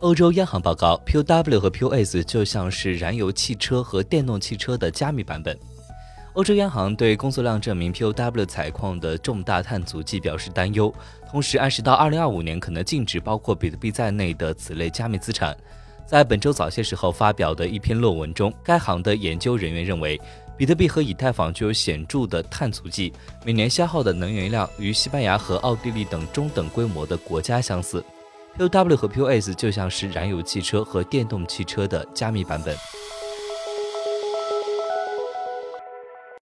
欧洲央行报告，POW 和 POS 就像是燃油汽车和电动汽车的加密版本。欧洲央行对工作量证明 POW 采矿的重大碳足迹表示担忧，同时暗示到2025年可能禁止包括比特币在内的此类加密资产。在本周早些时候发表的一篇论文中，该行的研究人员认为，比特币和以太坊具有显著的碳足迹，每年消耗的能源量与西班牙和奥地利等中等规模的国家相似。P W 和 POS 就像是燃油汽车和电动汽车的加密版本。